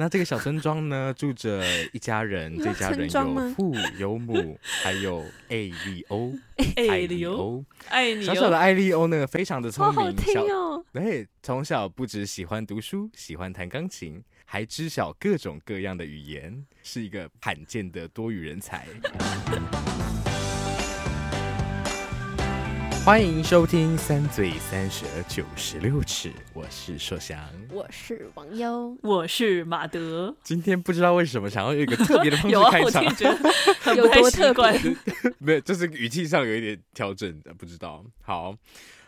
那这个小村庄呢，住着一家人，这家人有父有母，还有艾利欧，艾利欧，艾利欧，小小的艾利欧呢，非常的聪明，好好听哦。对，从小不只喜欢读书，喜欢弹钢琴，还知晓各种各样的语言，是一个罕见的多语人才。欢迎收听《三嘴三舌九十六尺》，我是硕翔，我是王优，我是马德。今天不知道为什么想要有一个特别的方式 开场，有多特别？没有，就是语气上有一点调整的，不知道。好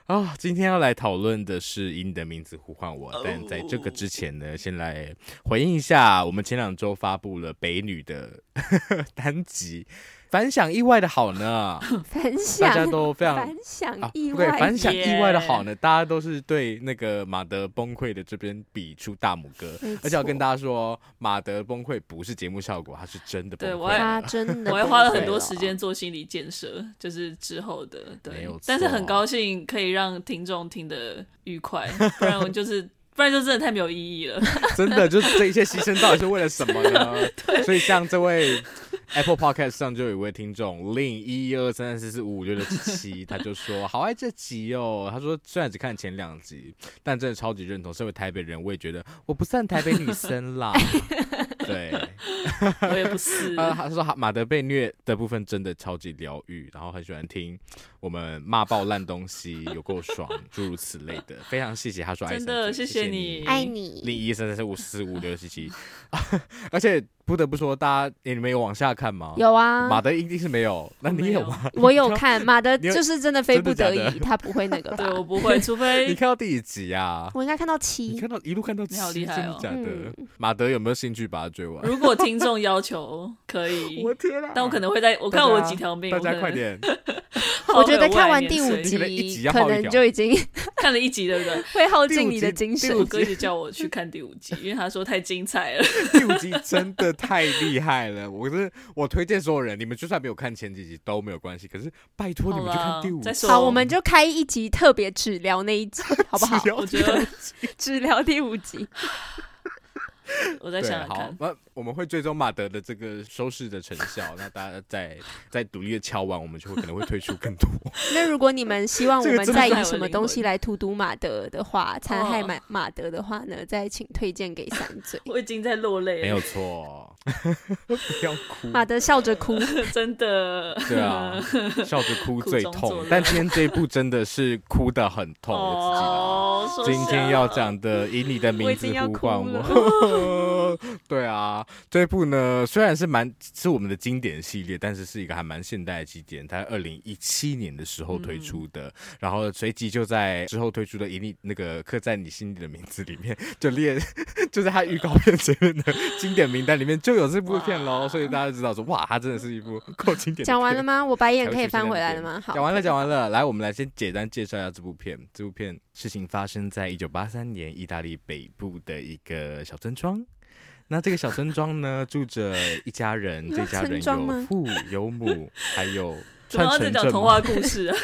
啊、哦，今天要来讨论的是以你的名字呼唤我，但在这个之前呢，先来回应一下，我们前两周发布了北女的 单集。反响意外的好呢，反响大家都非常反响意外，啊、对，反响意外的好呢，大家都是对那个马德崩溃的这边比出大拇哥，而且要跟大家说，马德崩溃不是节目效果，他是真的崩溃，对，我还真的，我还花了很多时间做心理建设，就是之后的，对，但是很高兴可以让听众听得愉快，不然我就是。不然就真的太没有意义了。真的，就是这一切牺牲到底是为了什么呢？所以像这位 Apple Podcast 上就有一位听众零一一二三四四五五六六七七，他就说好爱这集哦。他说虽然只看前两集，但真的超级认同。身为台北人，我也觉得我不算台北女生啦。对，我也不是。他他说马德被虐的部分真的超级疗愈，然后很喜欢听我们骂爆烂东西，有够爽，诸如此类的。非常谢谢他说爱，真的谢谢。你，爱你。零一三三四五四五六七七，而且不得不说，大家你们有往下看吗？有啊，马德一定是没有，那你有吗？我有看，马德就是真的非不得已，他不会那个。对，我不会，除非你看到第几集啊？我应该看到七，你看到一路看到七，你好厉害哦！真的假的？马德有没有兴趣把它追完？如果听众要求 可以，我天啊！但我可能会在我看我几条命，大家快点。我觉得看完第五集可能就已经 看了一集，对不对？会耗尽你的精神。我哥一直叫我去看第五集，因为他说太精彩了。第五集真的太厉害了，我是我推荐所有人，你们就算没有看前几集都没有关系。可是拜托你们去看第五集。好，我们就开一集特别只聊那一集，好不好？我觉得只聊第五集。我在想，想看，那我们会追踪马德的这个收视的成效。那大家再再独立的敲完，我们就会可能会推出更多。那如果你们希望我们再以什么东西来荼毒马德的话，残害马马德的话呢？再请推荐给三嘴。我已经在落泪了，没有错，不要哭。马德笑着哭，真的。对啊，笑着哭最痛。但今天这一部真的是哭得很痛，我自己。今天要讲的，以你的名字呼唤我。Oh. 对啊，这一部呢，虽然是蛮是我们的经典系列，但是是一个还蛮现代的经典。它二零一七年的时候推出的，嗯、然后随即就在之后推出的《一粒那个刻在你心里的名字》里面就列，就在它预告片前面的经典名单里面就有这部片喽。所以大家知道说，哇，它真的是一部够经典的。讲完了吗？我白眼可以翻回来了吗？好，讲完了，讲完了。来，我们来先简单介绍一下这部片。这部片事情发生在一九八三年意大利北部的一个小村庄。那这个小村庄呢，住着一家人，这家人有父有母，还有穿城镇童话故 事啊，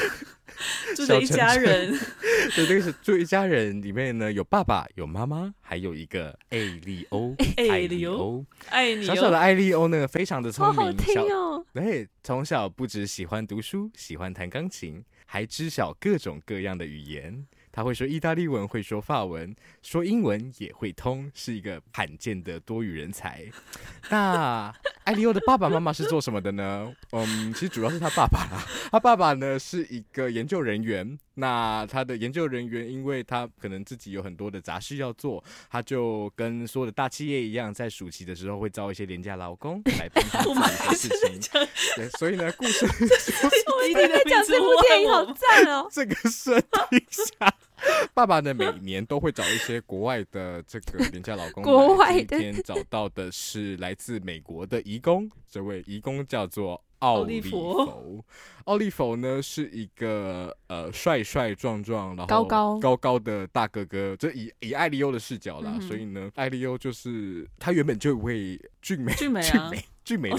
住着一家人。对，这个是住一家人，里面呢有爸爸，有妈妈，还有一个艾利欧，艾利欧，艾利欧。小小的艾利欧呢，非常的聪明，好好听哦。对，从小不只喜欢读书，喜欢弹钢琴，还知晓各种各样的语言。他会说意大利文，会说法文，说英文也会通，是一个罕见的多语人才。那艾利欧的爸爸妈妈是做什么的呢？嗯，其实主要是他爸爸啦。他爸爸呢是一个研究人员。那他的研究人员，因为他可能自己有很多的杂事要做，他就跟所有的大企业一样，在暑期的时候会招一些廉价劳工来帮他 做一些事情。对，所以呢，故事。我一定在讲这部电影好赞哦。这个设定下。爸爸呢，每年都会找一些国外的这个廉价老公。国外的。今天找到的是来自美国的移工，这位移工叫做奥利弗。奥利弗呢是一个呃帅帅壮壮，然后高高高高的大哥哥。这以以艾利欧的视角啦，嗯、所以呢，艾利欧就是他原本就有位俊美俊美俊美俊美的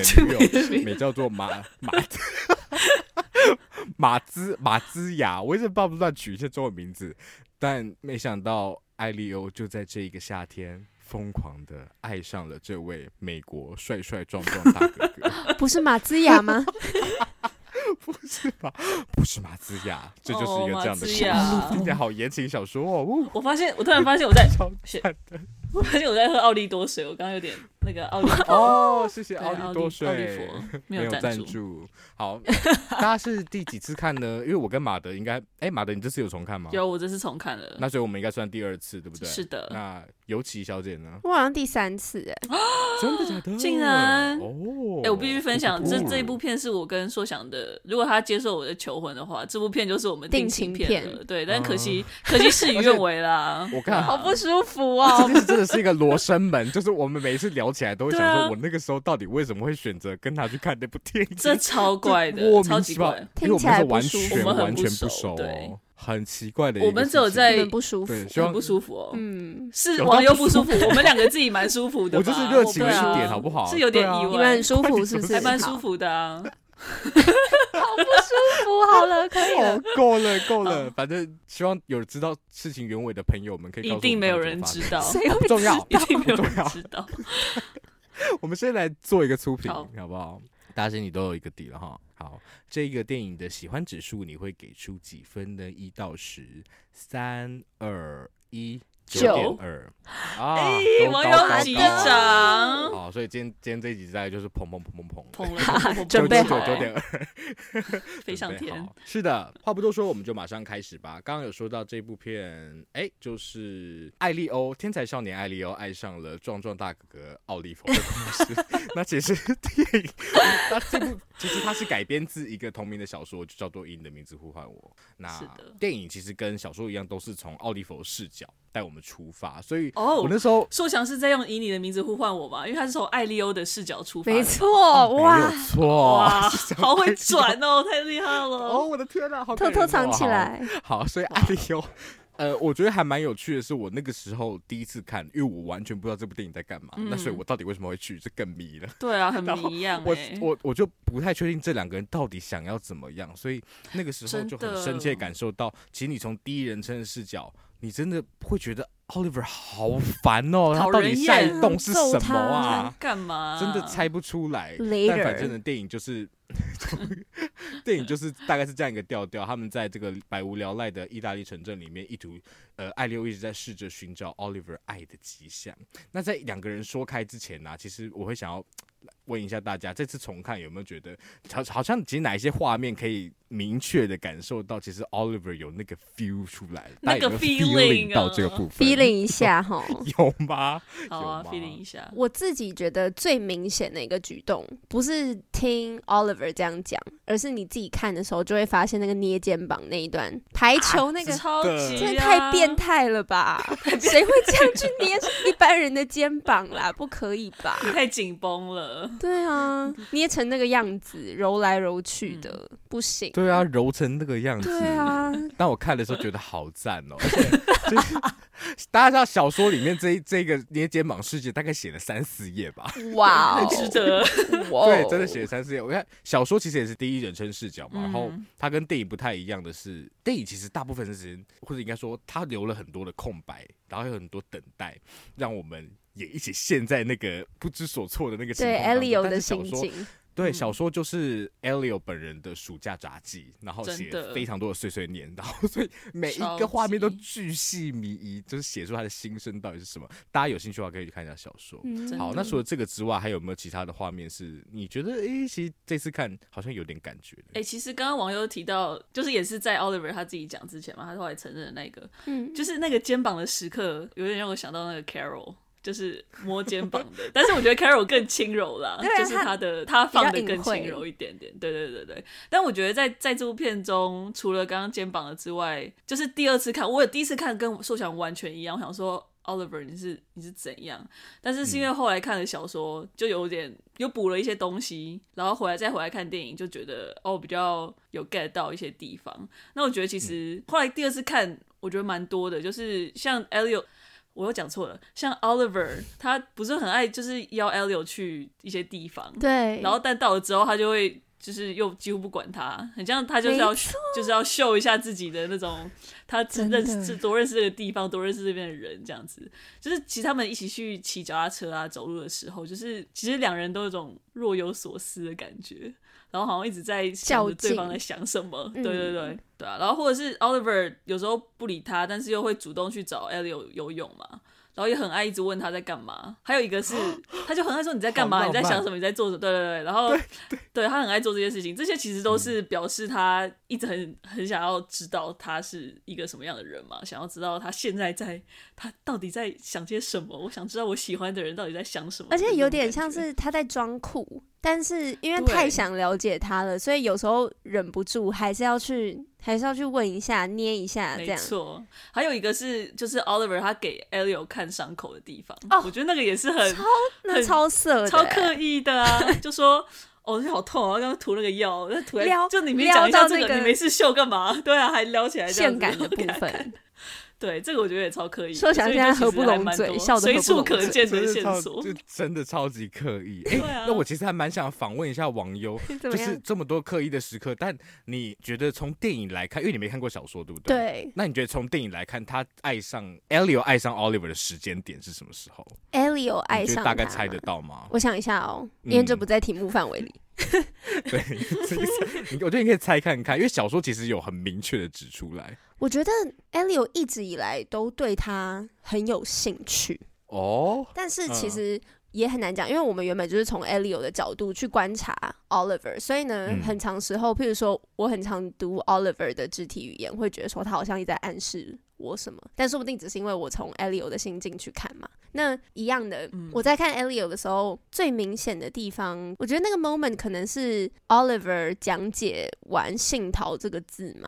女友，美叫做马马。马兹马兹雅，我一直不知道取一些中文名字，但没想到艾利欧就在这一个夏天疯狂的爱上了这位美国帅帅壮壮大哥哥。不是马兹雅吗？不是吧？不是马兹雅，这就是一个这样的听起来好言情小说哦。我发现，我突然发现我在我发现我在喝奥利多水，我刚刚有点那个奥利 哦，谢谢奥利多水，奥利佛没有赞助。好，大家是第几次看呢？因为我跟马德应该，哎，马德你这次有重看吗？有，我这次重看了。那所以我们应该算第二次，对不对？是的。那尤其小姐呢？我好像第三次，哎，真的假的？竟然哦！哎，我必须分享，这这一部片是我跟硕想的。如果他接受我的求婚的话，这部片就是我们定情片了。对，但可惜，可惜事与愿违啦。我看好不舒服哦。这是一个罗生门，就是我们每一次聊起来都会想说，我那个时候到底为什么会选择跟他去看那部电影？这超怪的，超奇怪，听起来不舒服，因为我们是完全完全不熟，对，很奇怪的。我们只有在不舒服，很不舒服哦。嗯，是网友不舒服，我们两个自己蛮舒服的。我就是热情一点，好不好？是有点意外，你们很舒服是不是？还蛮舒服的啊。好不舒服，好了，可以了，够了，够了。反正希望有知道事情原委的朋友们可以。一定没有人 知道，不重要，一定没有人知道。我们先来做一个粗评，好不好？大家心里都有一个底了哈。好，这个电影的喜欢指数你会给出几分呢？一到十，三、二、一。九点二啊！网友击掌。好，所以今天今天这一集大概就是砰砰砰砰砰，砰了，准备好九点二，飞上天。是的，话不多说，我们就马上开始吧。刚刚有说到这部片，哎，就是艾利欧天才少年艾利欧爱上了壮壮大哥哥奥利弗的故事。那其实电影，那这部其实它是改编自一个同名的小说，就叫做《以你的名字呼唤我》。那电影其实跟小说一样，都是从奥利弗视角带我们出发，所以哦，我那时候硕强是在用以你的名字呼唤我吧，因为他是从艾利欧的视角出发，没错，哇，没有错，哇，好会转哦，太厉害了，哦，我的天哪，好偷偷藏起来，好，所以艾利欧，呃，我觉得还蛮有趣的是，我那个时候第一次看，因为我完全不知道这部电影在干嘛，那所以我到底为什么会去，这更迷了，对啊，很迷一样，我我我就不太确定这两个人到底想要怎么样，所以那个时候就很深切感受到，其实你从第一人称的视角，你真的会觉得。Oliver 好烦哦，他到底下一动是什么啊？干嘛？真的猜不出来。但反正的电影就是，电影就是大概是这样一个调调。他们在这个百无聊赖的意大利城镇里面，意图呃，艾利欧一直在试着寻找 Oliver 爱的迹象。那在两个人说开之前呢、啊，其实我会想要。问一下大家，这次重看有没有觉得好好像其实哪一些画面可以明确的感受到，其实 Oliver 有那个 feel 出来，那个 feeling 到这个部分，feeling 一下 哈，有吗？好啊，feeling 一下。我自己觉得最明显的一个举动，不是听 Oliver 这样讲，而是你自己看的时候就会发现那个捏肩膀那一段排球那个，超级真的太变态了吧？谁会这样去捏一般人的肩膀啦？不可以吧？太紧绷了。对啊，捏成那个样子，揉来揉去的，嗯、不行。对啊，揉成那个样子。对啊，但我看的时候觉得好赞哦。而且就是 大家知道小说里面这这个捏肩膀世界大概写了三四页吧？哇，很值得。对，真的写了三四页。我看小说其实也是第一人称视角嘛，嗯、然后它跟电影不太一样的是，电影其实大部分的时间，或者应该说它留了很多的空白，然后有很多等待，让我们。也一起陷在那个不知所措的那个情况当中。对，Elio 的心情。对，小说就是 Elio 本人的暑假杂记，然后写非常多的碎碎念，然后所以每一个画面都巨细靡遗，就是写出他的心声到底是什么。大家有兴趣的话可以去看一下小说。好，那除了这个之外，还有没有其他的画面是你觉得哎，其实这次看好像有点感觉？哎，其实刚刚网友提到，就是也是在 Oliver 他自己讲之前嘛，他后来承认的那个，嗯，就是那个肩膀的时刻，有点让我想到那个 Carol。就是摸肩膀的，但是我觉得 Carol 更轻柔啦，就是他的他放的更轻柔一点点，对对对对。但我觉得在在这部片中，除了刚刚肩膀的之外，就是第二次看，我有第一次看跟受想完全一样，我想说 Oliver 你是你是怎样？但是是因为后来看了小说，就有点又补了一些东西，然后回来再回来看电影，就觉得哦比较有 get 到一些地方。那我觉得其实后来第二次看，我觉得蛮多的，就是像 Elliot。我又讲错了，像 Oliver，他不是很爱就是邀 Elio 去一些地方，对，然后但到了之后，他就会就是又几乎不管他，很像他就是要就是要秀一下自己的那种，他真认识多认识这个地方，多认识这边的人，这样子，就是其实他们一起去骑脚踏车啊，走路的时候，就是其实两人都有种若有所思的感觉。然后好像一直在想着对方在想什么，对对对，嗯、对啊。然后或者是 Oliver 有时候不理他，但是又会主动去找 Elio 游泳嘛。然后也很爱一直问他在干嘛。还有一个是，他就很爱说你在干嘛，你在想什么，你在做什么。对对对。然后对，他很爱做这些事情。这些其实都是表示他一直很很想要知道他是一个什么样的人嘛，想要知道他现在在他到底在想些什么。我想知道我喜欢的人到底在想什么。而且有点像是他在装酷。但是因为太想了解他了，所以有时候忍不住还是要去，还是要去问一下、捏一下这样。没错，还有一个是就是 Oliver 他给 Elio 看伤口的地方，哦，我觉得那个也是很超那超色、超刻意的啊，就说哦，这好痛啊，刚刚涂那个药，那涂撩，就你没讲一下这个，你没事秀干嘛？对啊，还撩起来这样性感的部分。对，这个我觉得也超刻意。说起来现在合不拢嘴，笑得随处可见的线索，就真的超级刻意。哎、欸，啊、那我其实还蛮想访问一下网友，就是这么多刻意的时刻，但你觉得从电影来看，因为你没看过小说，对不对？对。那你觉得从电影来看，他爱上 Elio 爱上 Oliver 的时间点是什么时候？Elio 爱上，大概猜得到吗？我想一下哦，因为这不在题目范围里。对，我觉得你可以猜看看，因为小说其实有很明确的指出来。我觉得 Elio 一直以来都对他很有兴趣哦，但是其实也很难讲，因为我们原本就是从 Elio 的角度去观察 Oliver，所以呢，嗯、很长时候，譬如说我很常读 Oliver 的肢体语言，会觉得说他好像一直在暗示我什么，但说不定只是因为我从 Elio 的心境去看嘛。那一样的，嗯、我在看 Elio 的时候，最明显的地方，我觉得那个 moment 可能是 Oliver 讲解完“杏桃”这个字嘛。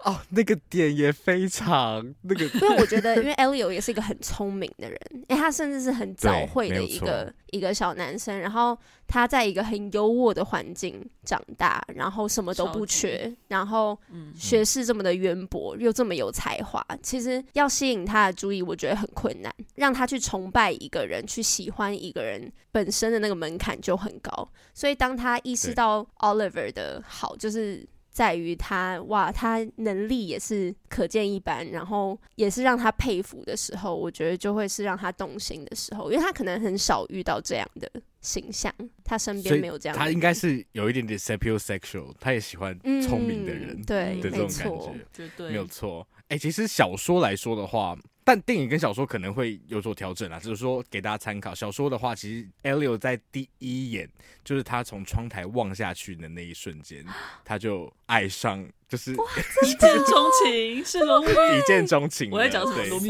哦，那个点也非常那个。因为我觉得，因为 Elio 也是一个很聪明的人，哎，他甚至是很早会的一个一个小男生，然后他在一个很优渥的环境长大，然后什么都不缺，然后学识这么的渊博，又这么有才华，其实要吸引他的注意，我觉得很困难，让他去。崇拜一个人，去喜欢一个人本身的那个门槛就很高，所以当他意识到 Oliver 的好，就是在于他哇，他能力也是可见一斑，然后也是让他佩服的时候，我觉得就会是让他动心的时候，因为他可能很少遇到这样的形象，他身边没有这样，他应该是有一点点 sapiosexual，他也喜欢聪明的人，嗯、对，的这种感觉，对没有错。哎、欸，其实小说来说的话。但电影跟小说可能会有所调整啊，就是说给大家参考。小说的话，其实 Elio 在第一眼就是他从窗台望下去的那一瞬间，他就爱上，就是 一见钟情，是罗密欧一见钟情。我在讲什么？罗密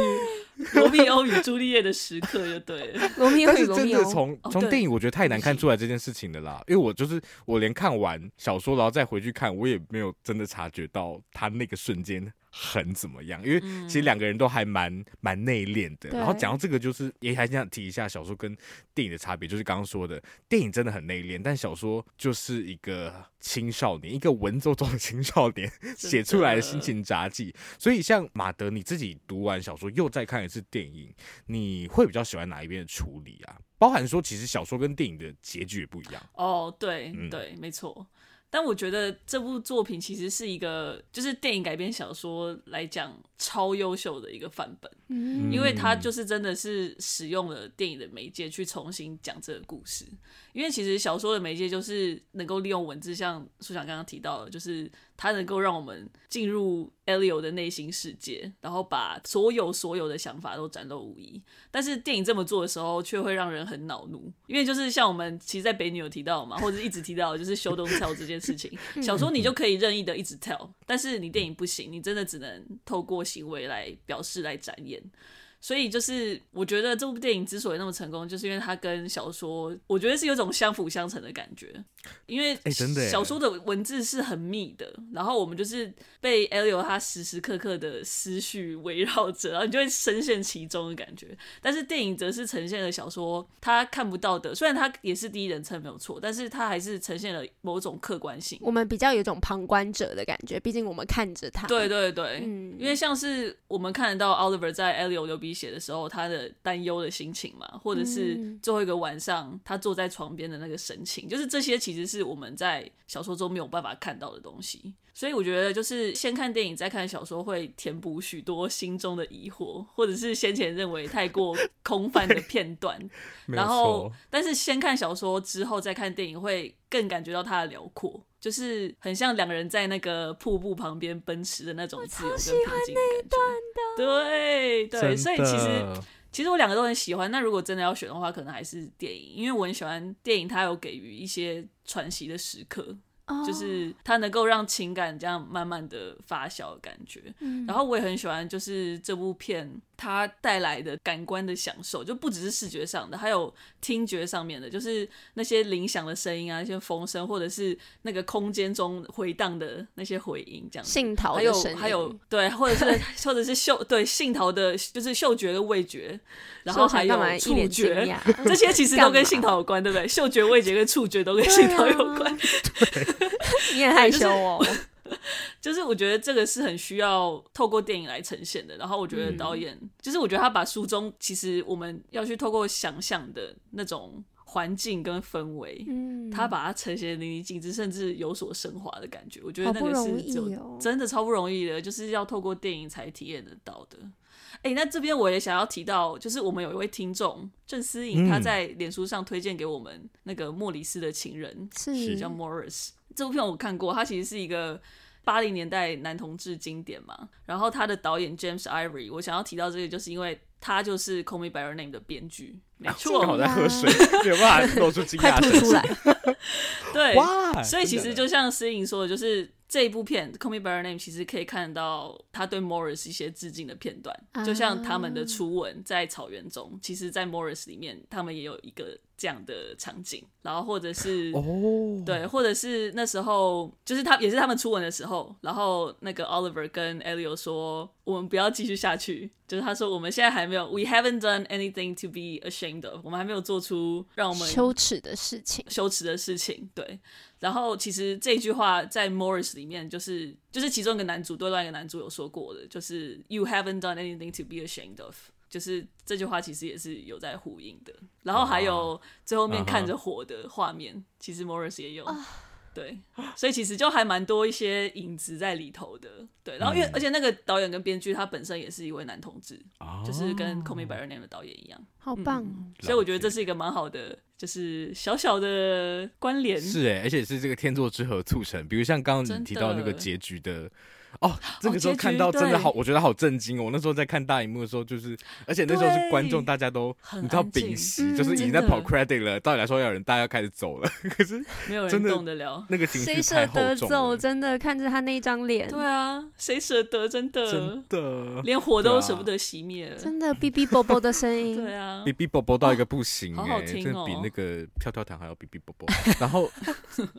罗密欧与朱丽叶的时刻，就对了。罗密欧与罗密欧。但是真的从从电影，我觉得太难看出来这件事情的啦，因为我就是我连看完小说，然后再回去看，我也没有真的察觉到他那个瞬间。很怎么样？因为其实两个人都还蛮蛮内敛的。然后讲到这个，就是也还想提一下小说跟电影的差别，就是刚刚说的，电影真的很内敛，但小说就是一个青少年，一个文绉绉的青少年 写出来的心情杂记。所以像马德，你自己读完小说又再看一次电影，你会比较喜欢哪一边的处理啊？包含说，其实小说跟电影的结局也不一样。哦，对，嗯、对，没错。但我觉得这部作品其实是一个，就是电影改编小说来讲超优秀的一个范本，嗯，因为它就是真的是使用了电影的媒介去重新讲这个故事。因为其实小说的媒介就是能够利用文字，像书想刚刚提到的，就是它能够让我们进入 Elio 的内心世界，然后把所有所有的想法都展露无遗。但是电影这么做的时候，却会让人很恼怒，因为就是像我们其实，在北女有提到嘛，或者一直提到就是 show don't tell 这件事情。小说你就可以任意的一直 tell，但是你电影不行，你真的只能透过行为来表示来展演。所以就是我觉得这部电影之所以那么成功，就是因为它跟小说，我觉得是有种相辅相成的感觉。因为真的小说的文字是很密的，然后我们就是被 Elio 他时时刻刻的思绪围绕着，然后你就会深陷其中的感觉。但是电影则是呈现了小说他看不到的，虽然他也是第一人称没有错，但是他还是呈现了某种客观性。我们比较有一种旁观者的感觉，毕竟我们看着他。对对对，嗯，因为像是我们看得到 Oliver 在 Elio 流鼻血的时候，他的担忧的心情嘛，或者是最后一个晚上他坐在床边的那个神情，就是这些其实是我们在小说中没有办法看到的东西。所以我觉得，就是先看电影再看小说，会填补许多心中的疑惑，或者是先前认为太过空泛的片段。然后，但是先看小说之后再看电影，会更感觉到它的辽阔，就是很像两个人在那个瀑布旁边奔驰的那种自由跟平静的感觉。对对，所以其实其实我两个都很喜欢。那如果真的要选的话，可能还是电影，因为我很喜欢电影，它有给予一些喘息的时刻。就是它能够让情感这样慢慢的发酵的感觉，嗯，然后我也很喜欢，就是这部片。它带来的感官的享受，就不只是视觉上的，还有听觉上面的，就是那些铃响的声音啊，一些风声，或者是那个空间中回荡的那些回音，这样子。杏桃还有还有对，或者是 或者是嗅对杏桃的，就是嗅觉跟味觉，然后还有触觉，这些其实都 跟杏桃有关，对不对？嗅觉、味觉跟触觉都跟杏桃有关。对，你也害羞哦。就是我觉得这个是很需要透过电影来呈现的，然后我觉得导演，嗯、就是我觉得他把书中其实我们要去透过想象的那种环境跟氛围，嗯，他把它呈现淋漓尽致，甚至有所升华的感觉。我觉得那个是就真的超不容易的，就是要透过电影才体验得到的。哎、欸，那这边我也想要提到，就是我们有一位听众郑思颖，他在脸书上推荐给我们那个莫里斯的情人，是叫 Morris。这部片我看过，它其实是一个。八零年代男同志经典嘛，然后他的导演 James Ivory，我想要提到这个，就是因为他就是《Call Me by Your Name》的编剧，没错。我在喝水，没有办法露出惊讶的出来。对，哇，所以其实就像诗颖说的，就是。这一部片《Call Me by Your Name》其实可以看到他对 Morris 一些致敬的片段，就像他们的初吻在草原中，其实，在 Morris 里面，他们也有一个这样的场景，然后或者是哦，对，或者是那时候，就是他也是他们初吻的时候，然后那个 Oliver 跟 Elio 说，我们不要继续下去，就是他说我们现在还没有，We haven't done anything to be ashamed of，我们还没有做出让我们羞耻的事情，羞耻的事情，对。然后其实这句话在 Morris 里面就是就是其中一个男主对另外一个男主有说过的，就是 You haven't done anything to be ashamed of，就是这句话其实也是有在呼应的。然后还有最后面看着火的画面，uh -huh. 其实 Morris 也有。Uh -huh. 对，所以其实就还蛮多一些影子在里头的。对，然后因为、嗯、而且那个导演跟编剧他本身也是一位男同志，哦、就是跟《Call Me by Your Name》的导演一样，好棒、嗯。所以我觉得这是一个蛮好的，就是小小的关联。是哎，而且是这个天作之合促成，比如像刚刚你提到那个结局的。哦，这个时候看到真的好，哦、我觉得好震惊哦！我那时候在看大荧幕的时候，就是，而且那时候是观众，大家都你知道屏息，就是已经在跑 credit 了。道理来说，要有人大家要开始走了，可是 没有人动得了。那个情绪太厚重了。谁舍得走？真的看着他那一张脸。对啊，谁舍得？真的，真的，连火都舍不得熄灭了。真的，哔哔啵啵的声音。对啊，哔哔啵啵到一个不行哎、欸，好好听哦，比那个跳跳糖还要哔哔啵啵。然后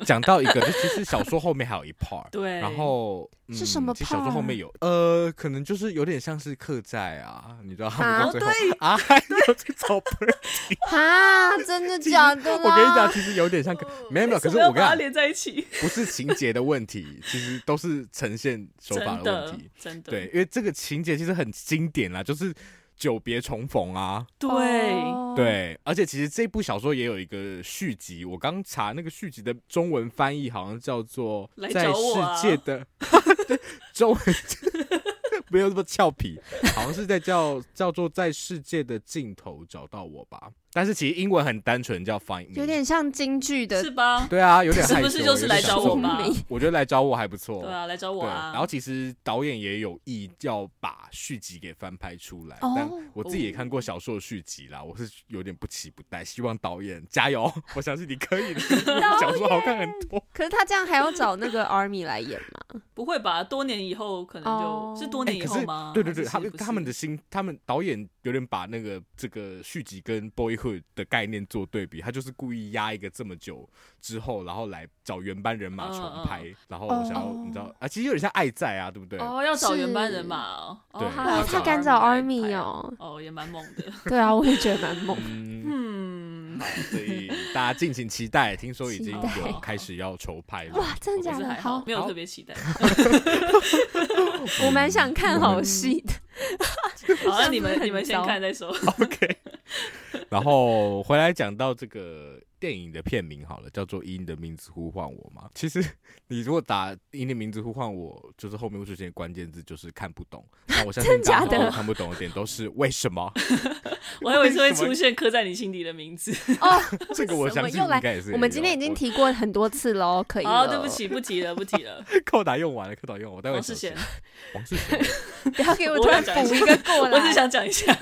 讲到一个，就 其实小说后面还有一 part，对，然后、嗯、是什么其实小说后面有。呃，可能就是有点像是客栈啊，你知道他们最后啊，还 有去找 Bertie 啊，真的假的？我跟你讲，其实有点像，没有没有，可是我跟他连在一起，不是情节的问题，其实都是呈现手法的问题，真的，真的。对，因为这个情节其实很经典啦，就是久别重逢啊，对对，而且其实这部小说也有一个续集，我刚查那个续集的中文翻译好像叫做《在世界的 》。中文没有那么俏皮，好像是在叫叫做在世界的尽头找到我吧。但是其实英文很单纯，叫 find me，有点像京剧的，是吧？对啊，有点是不是就是来找我吗？我觉得来找我还不错。对啊，来找我啊。然后其实导演也有意要把续集给翻拍出来，但我自己也看过小说的续集啦，我是有点不期不待，希望导演加油，我相信你可以的。小 说好看很多，可是他这样还要找那个 Army 来演吗？不会吧？多年以后可能就是多年以后吗？对对对，他们他们的心，他们导演有点把那个这个续集跟的概念做对比，他就是故意压一个这么久之后，然后来找原班人马重拍，然后想要你知道啊，其实有点像爱在啊，对不对？哦，要找原班人马哦，对，他敢找 Army 哦，哦，也蛮猛的。对啊，我也觉得蛮猛。嗯，所以大家敬请期待，听说已经有开始要筹拍了。哇，真的假的？好，没有特别期待。我蛮想看好戏的。好，那你们你们先看再说。OK。然后回来讲到这个电影的片名好了，叫做《以你的名字呼唤我》嘛。其实你如果打“以你的名字呼唤我”，就是后面会出现关键字，就是看不懂。那我相信大家看不懂的点都是 为什么？我还以为是会出现刻在你心底的名字哦。这个我相信应该也是。我们今天已经提过很多次喽，可以。哦，对不起，不提了，不提了。扣打用完了，扣打用完。王世贤，王世贤，不要给我突然补一个过来。我只想讲一下。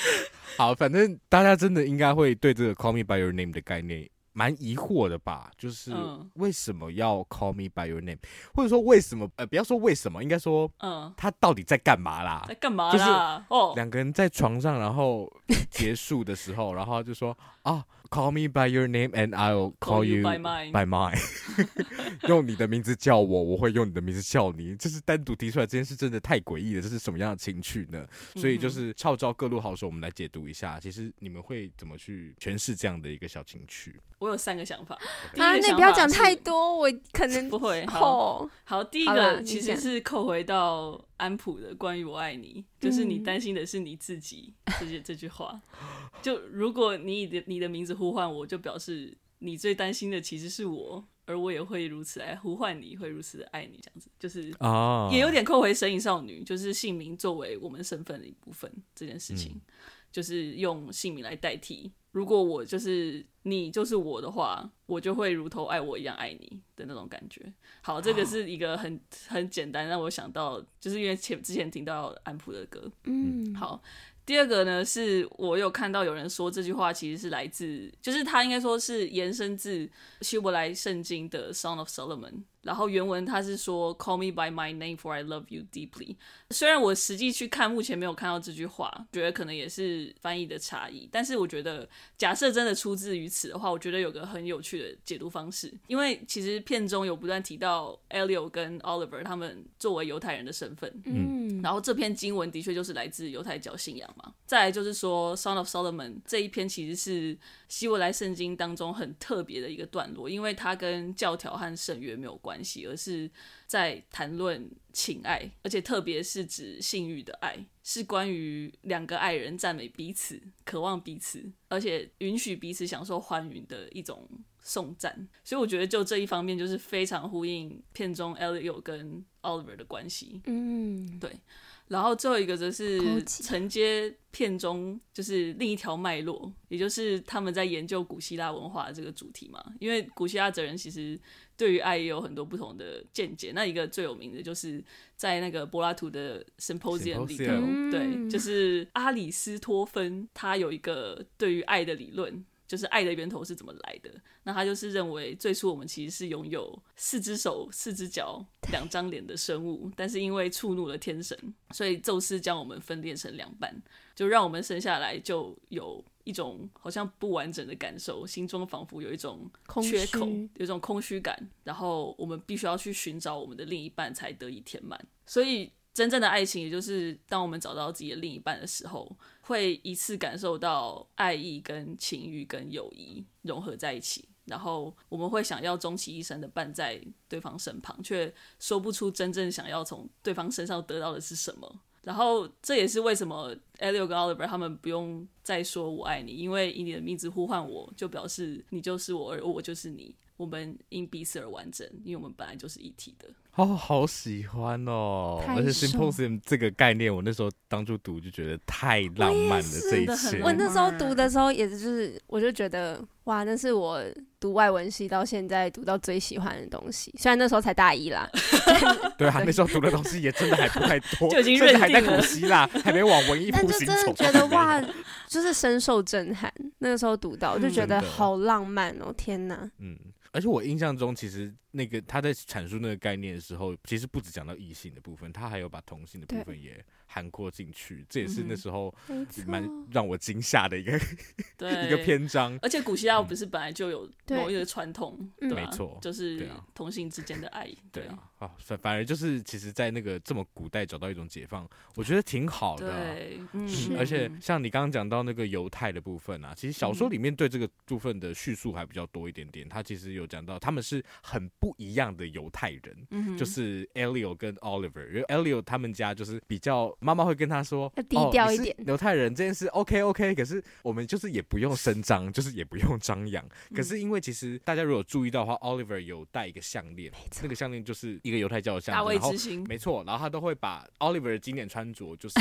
好，反正大家真的应该会对这个 “Call Me by Your Name” 的概念蛮疑惑的吧？就是为什么要 “Call Me by Your Name”，或者说为什么？呃，不要说为什么，应该说，嗯，他到底在干嘛啦？在干嘛啦？哦，两个人在床上，然后结束的时候，然后就说啊。Call me by your name and I'll call you by mine。用你的名字叫我，我会用你的名字叫你。这是单独提出来这件事，真的太诡异了。这是什么样的情趣呢？所以就是号召各路好手，我们来解读一下。其实你们会怎么去诠释这样的一个小情趣？我有三个想法。啊，那你不要讲太多，我可能 不会。好，好，第一个其实是扣回到安普的关于我爱你，就是你担心的是你自己这句这句话。就如果你的你的名字呼唤我，就表示你最担心的其实是我，而我也会如此来呼唤你，会如此的爱你，这样子就是啊，也有点扣回神隐少女，就是姓名作为我们身份的一部分这件事情，嗯、就是用姓名来代替。如果我就是你就是我的话，我就会如同爱我一样爱你的那种感觉。好，这个是一个很很简单让我想到，就是因为前之前听到安普的歌，嗯，好。第二个呢，是我有看到有人说这句话其实是来自，就是他应该说是延伸自希伯来圣经的《Song of Solomon》。然后原文他是说 “Call me by my name, for I love you deeply”。虽然我实际去看，目前没有看到这句话，觉得可能也是翻译的差异。但是我觉得，假设真的出自于此的话，我觉得有个很有趣的解读方式。因为其实片中有不断提到 Elio 跟 Oliver 他们作为犹太人的身份。嗯。然后这篇经文的确就是来自犹太教信仰嘛。再来就是说，《Song of Solomon》这一篇其实是希伯来圣经当中很特别的一个段落，因为它跟教条和圣约没有关系。而是在谈论情爱，而且特别是指性欲的爱，是关于两个爱人赞美彼此、渴望彼此，而且允许彼此享受欢愉的一种颂赞。所以我觉得，就这一方面，就是非常呼应片中 Elio 跟 Oliver 的关系。嗯，对。然后最后一个则是承接片中就是另一条脉络，也就是他们在研究古希腊文化的这个主题嘛。因为古希腊哲人其实对于爱也有很多不同的见解。那一个最有名的就是在那个柏拉图的 Symposium 里头，嗯、对，就是阿里斯托芬他有一个对于爱的理论。就是爱的源头是怎么来的？那他就是认为最初我们其实是拥有四只手、四只脚、两张脸的生物，但是因为触怒了天神，所以宙斯将我们分裂成两半，就让我们生下来就有一种好像不完整的感受，心中仿佛有一种缺口，有一种空虚感，然后我们必须要去寻找我们的另一半才得以填满。所以真正的爱情，也就是当我们找到自己的另一半的时候。会一次感受到爱意跟情欲跟友谊融合在一起，然后我们会想要终其一生的伴在对方身旁，却说不出真正想要从对方身上得到的是什么。然后这也是为什么 Elio 跟 Oliver 他们不用再说我爱你，因为以你的名字呼唤我，就表示你就是我，而我就是你。我们因彼此而完整，因为我们本来就是一体的。哦，好喜欢哦！而且 symposium 这个概念，我那时候当初读就觉得太浪漫了。这一切，我那时候读的时候也是，就是我就觉得哇，那是我读外文系到现在读到最喜欢的东西。虽然那时候才大一啦，对啊，那时候读的东西也真的还不太多，就已经认定了，还在古希腊，还没往文艺复兴走。但就真的觉得 哇，就是深受震撼。那个时候读到，就觉得好浪漫哦！天哪，嗯。而且我印象中，其实那个他在阐述那个概念的时候，其实不只讲到异性的部分，他还有把同性的部分也涵括进去。这也是那时候蛮让我惊吓的一个 一个篇章。而且古希腊不是本来就有某一个传统，对，没错，就是同性之间的爱。对啊，啊，反反而就是，其实，在那个这么古代找到一种解放，我觉得挺好的。对，嗯，而且像你刚刚讲到那个犹太的部分啊，其实小说里面对这个部分的叙述还比较多一点点。他其实有讲到他们是很不一样的犹太人，嗯，就是 Elio 跟 Oliver，因为 Elio 他们家就是比较妈妈会跟他说要低调一点，犹太人这件事 OK OK，可是我们就是也不用声张，就是也不用张扬。可是因为其实大家如果注意到的话，Oliver 有戴一个项链，那个项链就是。一个犹太教的项链，然后没错，然后他都会把 Oliver 的经典穿着就是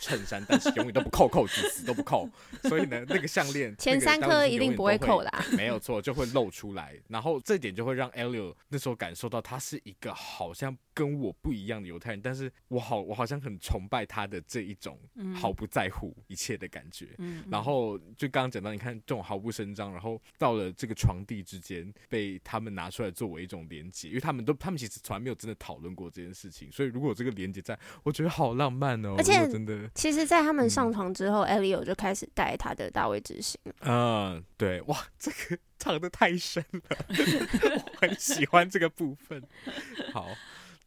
衬衫，但是永远都不扣扣子，死都不扣。所以呢，那个项链前三颗一定不会扣的，没有错，就会露出来。然后这点就会让 Elio 那时候感受到他是一个好像跟我不一样的犹太人，但是我好，我好像很崇拜他的这一种毫不在乎一切的感觉。嗯，然后就刚刚讲到，你看这种毫不声张，然后到了这个床地之间被他们拿出来作为一种连接，因为他们都他们其实从来没有真的讨论过这件事情，所以如果这个连接在，我觉得好浪漫哦。而且真的，其实，在他们上床之后，艾利欧就开始带他的大卫之心。嗯，对，哇，这个唱的太深了，我很喜欢这个部分。好。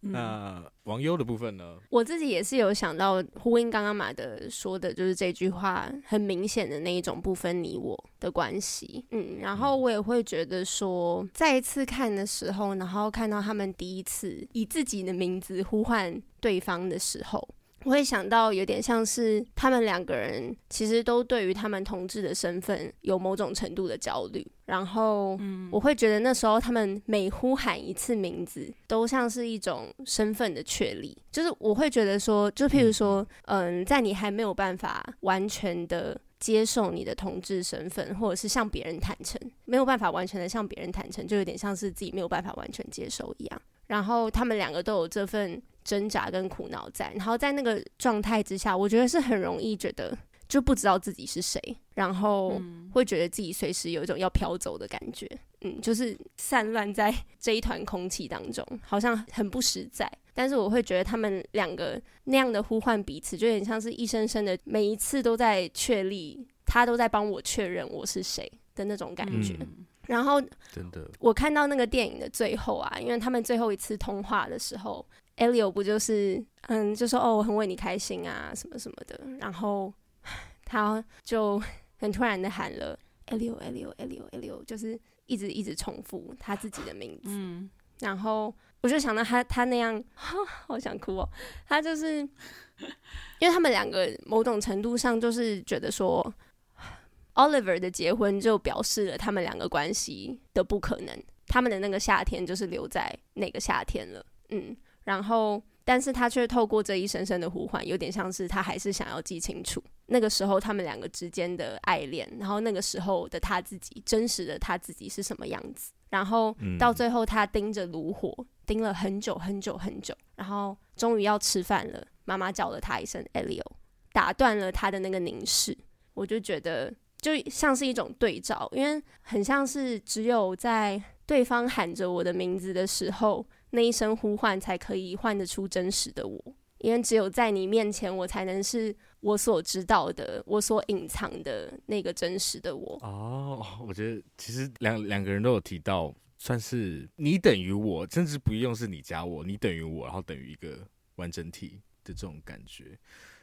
那王优的部分呢？我自己也是有想到呼应刚刚马德说的，就是这句话很明显的那一种不分你我的关系。嗯，然后我也会觉得说，再一次看的时候，然后看到他们第一次以自己的名字呼唤对方的时候。我会想到有点像是他们两个人其实都对于他们同志的身份有某种程度的焦虑，然后我会觉得那时候他们每呼喊一次名字，都像是一种身份的确立。就是我会觉得说，就譬如说，嗯，在你还没有办法完全的接受你的同志身份，或者是向别人坦诚，没有办法完全的向别人坦诚，就有点像是自己没有办法完全接受一样。然后他们两个都有这份。挣扎跟苦恼在，然后在那个状态之下，我觉得是很容易觉得就不知道自己是谁，然后会觉得自己随时有一种要飘走的感觉，嗯，就是散乱在这一团空气当中，好像很不实在。但是我会觉得他们两个那样的呼唤彼此，就有点像是一声声的，每一次都在确立，他都在帮我确认我是谁的那种感觉。嗯、然后，真的，我看到那个电影的最后啊，因为他们最后一次通话的时候。Elio 不就是嗯，就说哦，我很为你开心啊，什么什么的。然后他就很突然的喊了 Elio，Elio，Elio，Elio，就是一直一直重复他自己的名字。嗯，然后我就想到他，他那样，好想哭哦。他就是因为他们两个某种程度上就是觉得说，Oliver 的结婚就表示了他们两个关系的不可能，他们的那个夏天就是留在那个夏天了。嗯。然后，但是他却透过这一声声的呼唤，有点像是他还是想要记清楚那个时候他们两个之间的爱恋，然后那个时候的他自己，真实的他自己是什么样子。然后到最后，他盯着炉火，盯了很久很久很久，然后终于要吃饭了。妈妈叫了他一声 “Elio”，打断了他的那个凝视。我就觉得就像是一种对照，因为很像是只有在对方喊着我的名字的时候。那一声呼唤才可以唤得出真实的我，因为只有在你面前，我才能是我所知道的、我所隐藏的那个真实的我。哦，我觉得其实两两个人都有提到，算是你等于我，甚至不用是你加我，你等于我，然后等于一个完整体的这种感觉。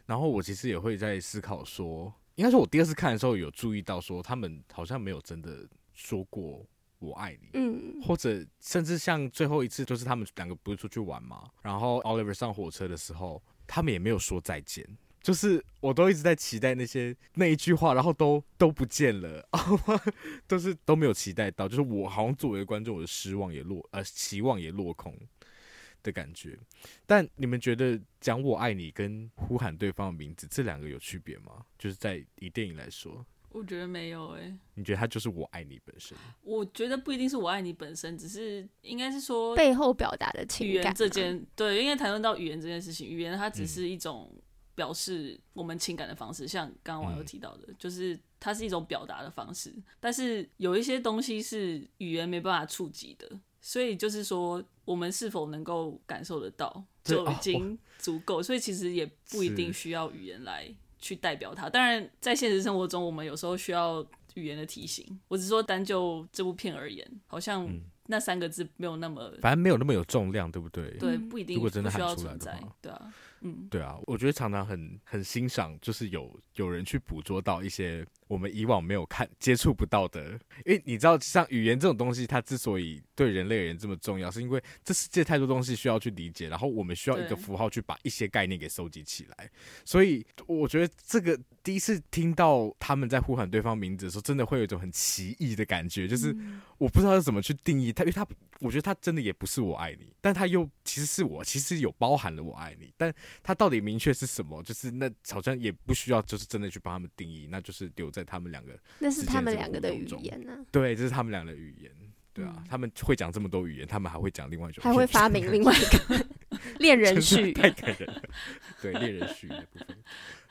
然后我其实也会在思考说，应该说我第二次看的时候有注意到说，他们好像没有真的说过。我爱你，嗯，或者甚至像最后一次，就是他们两个不是出去玩嘛，然后 Oliver 上火车的时候，他们也没有说再见，就是我都一直在期待那些那一句话，然后都都不见了，都是都没有期待到，就是我好像作为观众，我的失望也落，呃，期望也落空的感觉。但你们觉得讲我爱你跟呼喊对方的名字这两个有区别吗？就是在以电影来说，我觉得没有诶、欸。你觉得他就是我爱你本身？我觉得不一定是我爱你本身，只是应该是说背后表达的情感、啊。语言这件对，因为谈论到语言这件事情，语言它只是一种。嗯表示我们情感的方式，像刚刚网友提到的，嗯、就是它是一种表达的方式。但是有一些东西是语言没办法触及的，所以就是说，我们是否能够感受得到，就已经足够。所以其实也不一定需要语言来去代表它。当然，在现实生活中，我们有时候需要语言的提醒。我只是说，单就这部片而言，好像那三个字没有那么，反正没有那么有重量，对不对？对，不一定。如果真的需要存在，对啊。嗯，对啊，我觉得常常很很欣赏，就是有有人去捕捉到一些。我们以往没有看接触不到的，因为你知道，像语言这种东西，它之所以对人类而言这么重要，是因为这世界太多东西需要去理解，然后我们需要一个符号去把一些概念给收集起来。所以我觉得这个第一次听到他们在呼喊对方名字的时候，真的会有一种很奇异的感觉，就是我不知道要怎么去定义他，因为他我觉得他真的也不是我爱你，但他又其实是我，其实有包含了我爱你，但他到底明确是什么？就是那好像也不需要，就是真的去帮他们定义，那就是留在。他们两个，那是他们两个的语言呢、啊？对，这是他们两个的语言。对啊，嗯、他们会讲这么多语言，他们还会讲另外一种，还会发明另外一个 恋人序，太感人了。对，恋人序的部分。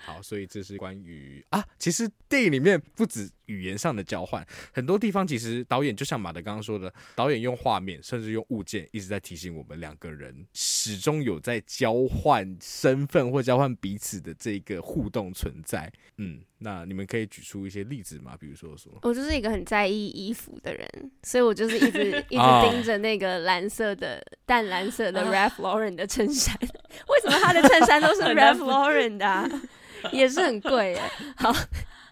好，所以这是关于啊，其实电影里面不止语言上的交换，很多地方其实导演就像马德刚刚说的，导演用画面甚至用物件一直在提醒我们两个人始终有在交换身份或交换彼此的这个互动存在。嗯，那你们可以举出一些例子吗？比如说说，我就是一个很在意衣服的人，所以我就是一直一直盯着那个蓝色的淡蓝色的 Ralph Lauren 的衬衫，为什么他的衬衫都是 Ralph Lauren 的啊？也是很贵耶，好，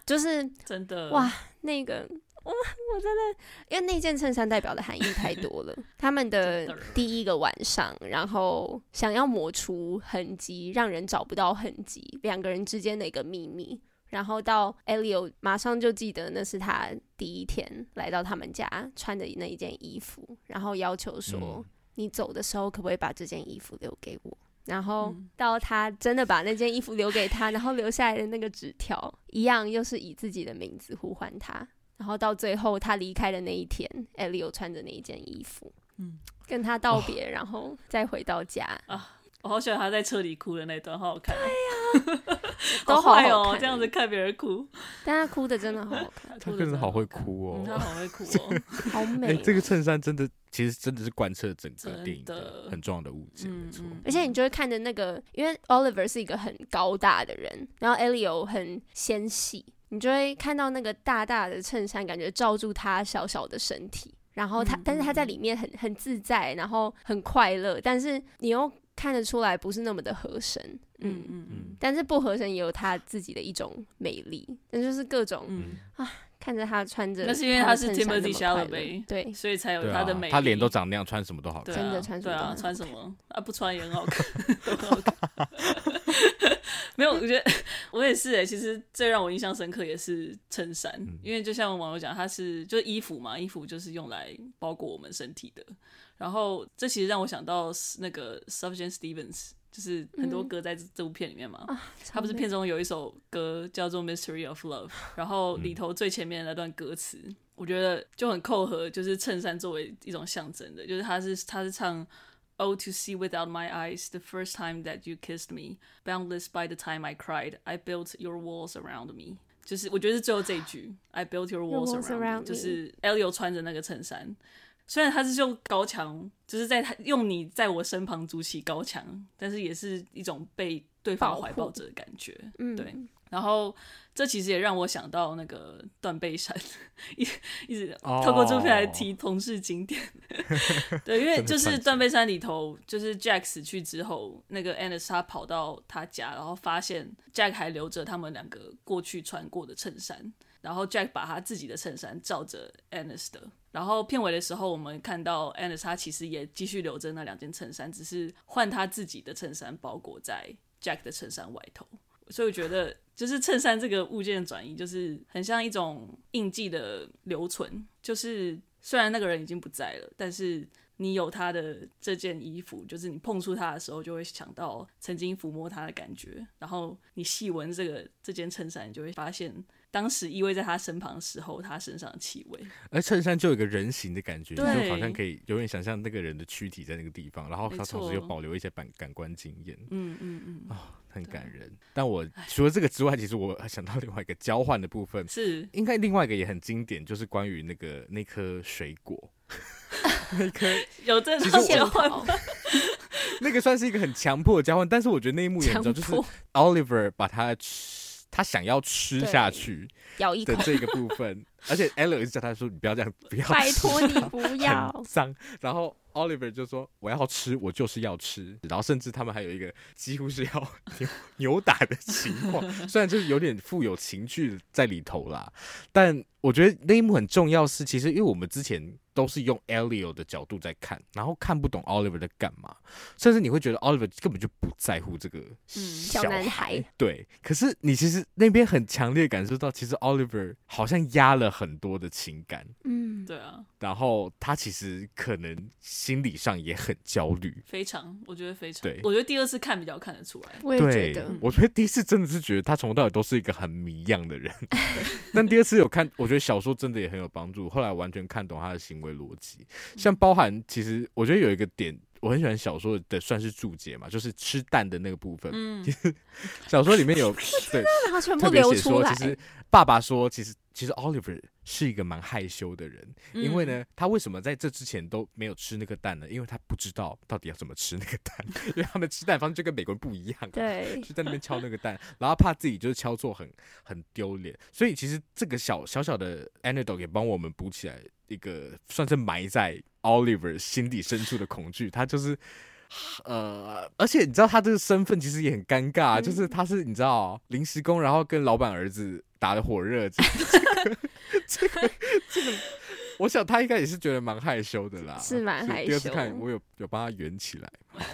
就是真的哇，那个我我真的，因为那件衬衫代表的含义太多了。他们的第一个晚上，然后想要抹除痕迹，让人找不到痕迹，两个人之间的一个秘密。然后到 Elio 马上就记得那是他第一天来到他们家穿的那一件衣服，然后要求说：“嗯、你走的时候可不可以把这件衣服留给我？”然后到他真的把那件衣服留给他，然后留下来的那个纸条，一样又是以自己的名字呼唤他。然后到最后他离开的那一天，Elio 穿着那一件衣服，嗯，跟他道别，然后再回到家。啊，我好喜欢他在车里哭的那段，好好看。对呀，都好坏哦，这样子看别人哭，但他哭的真的好好看。他真的好会哭哦，他好会哭哦，好美。这个衬衫真的。其实真的是贯彻整个电影的很重要的物件，没错。而且你就会看着那个，因为 Oliver 是一个很高大的人，然后 Elio 很纤细，你就会看到那个大大的衬衫，感觉罩住他小小的身体。然后他，嗯、但是他在里面很很自在，然后很快乐。但是你又看得出来不是那么的合身，嗯嗯嗯。但是不合身也有他自己的一种美丽，那就是各种、嗯、啊。看着他穿着，那是因为他是 Chalamet，对，所以才有他的美。他脸都长那样，穿什么都好看。真的穿什么？对啊，穿什么啊？不穿也很好看，都很好看。没有，我觉得我也是诶。其实最让我印象深刻也是衬衫，因为就像网友讲，它是就是衣服嘛，衣服就是用来包裹我们身体的。然后这其实让我想到那个 Sufjan Stevens。就是很多歌在这部片里面嘛，嗯、他不是片中有一首歌叫做《Mystery of Love》，然后里头最前面的那段歌词，嗯、我觉得就很扣合，就是衬衫作为一种象征的，就是他是他是唱 Oh to see without my eyes the first time that you kissed me boundless by the time I cried I built your walls around me，就是我觉得是最后这一句 I built your walls, your walls around me，就是 Elio 穿着那个衬衫。虽然他是用高墙，就是在他用你在我身旁筑起高墙，但是也是一种被对方怀抱着的感觉。嗯，对。然后这其实也让我想到那个断背山，一一直透过这部片来提同事经典。Oh. 对，因为就是断背山里头，就是 Jack 死去之后，那个 Annis 他跑到他家，然后发现 Jack 还留着他们两个过去穿过的衬衫。然后 Jack 把他自己的衬衫罩着 Ennis 的，然后片尾的时候，我们看到 Ennis 他其实也继续留着那两件衬衫，只是换他自己的衬衫包裹在 Jack 的衬衫外头。所以我觉得就是衬衫这个物件的转移，就是很像一种印记的留存，就是虽然那个人已经不在了，但是。你有他的这件衣服，就是你碰触他的时候，就会想到曾经抚摸他的感觉。然后你细闻这个这件衬衫，你就会发现当时依偎在他身旁的时候，他身上的气味。而衬衫就有一个人形的感觉，就好像可以有点想象那个人的躯体在那个地方，然后他同时又保留一些感感官经验。嗯嗯嗯，啊、哦，很感人。但我除了这个之外，其实我还想到另外一个交换的部分，是应该另外一个也很经典，就是关于那个那颗水果。那颗 有这种交换吗？那个算是一个很强迫的交换，但是我觉得那一幕也很重要，就是 Oliver 把他吃，他想要吃下去咬一口的这个部分，而且直叫他说：“你不要这样，不要，拜托你不要。”脏。然后 Oliver 就说：“我要吃，我就是要吃。”然后甚至他们还有一个几乎是要 扭打的情况，虽然就是有点富有情趣在里头啦，但我觉得那一幕很重要是，其实因为我们之前。都是用 Elio 的角度在看，然后看不懂 Oliver 在干嘛，甚至你会觉得 Oliver 根本就不在乎这个小。嗯、小男孩。对，可是你其实那边很强烈感受到，其实 Oliver 好像压了很多的情感。嗯，对啊。然后他其实可能心理上也很焦虑。非常，我觉得非常。对，我觉得第二次看比较看得出来。我也觉得。我觉得第一次真的是觉得他从头到尾都是一个很谜样的人，但第二次有看，我觉得小说真的也很有帮助。后来完全看懂他的行为。逻辑，像包含其实我觉得有一个点，我很喜欢小说的算是注解嘛，就是吃蛋的那个部分。嗯，小说里面有 对，特别写说，其实爸爸说，其实其实 Oliver 是一个蛮害羞的人，嗯，因为呢，他为什么在这之前都没有吃那个蛋呢？因为他不知道到底要怎么吃那个蛋，因为他们吃蛋方式就跟美国人不一样，对，就在那边敲那个蛋，然后怕自己就是敲错很很丢脸，所以其实这个小小小的 anecdote 也帮我们补起来。一个算是埋在 Oliver 心底深处的恐惧，他就是，呃，而且你知道他这个身份其实也很尴尬，嗯、就是他是你知道临时工，然后跟老板儿子打得火热，这个这个这个，我想他应该也是觉得蛮害羞的啦，是蛮害羞。第二次看我有有帮他圆起来，好。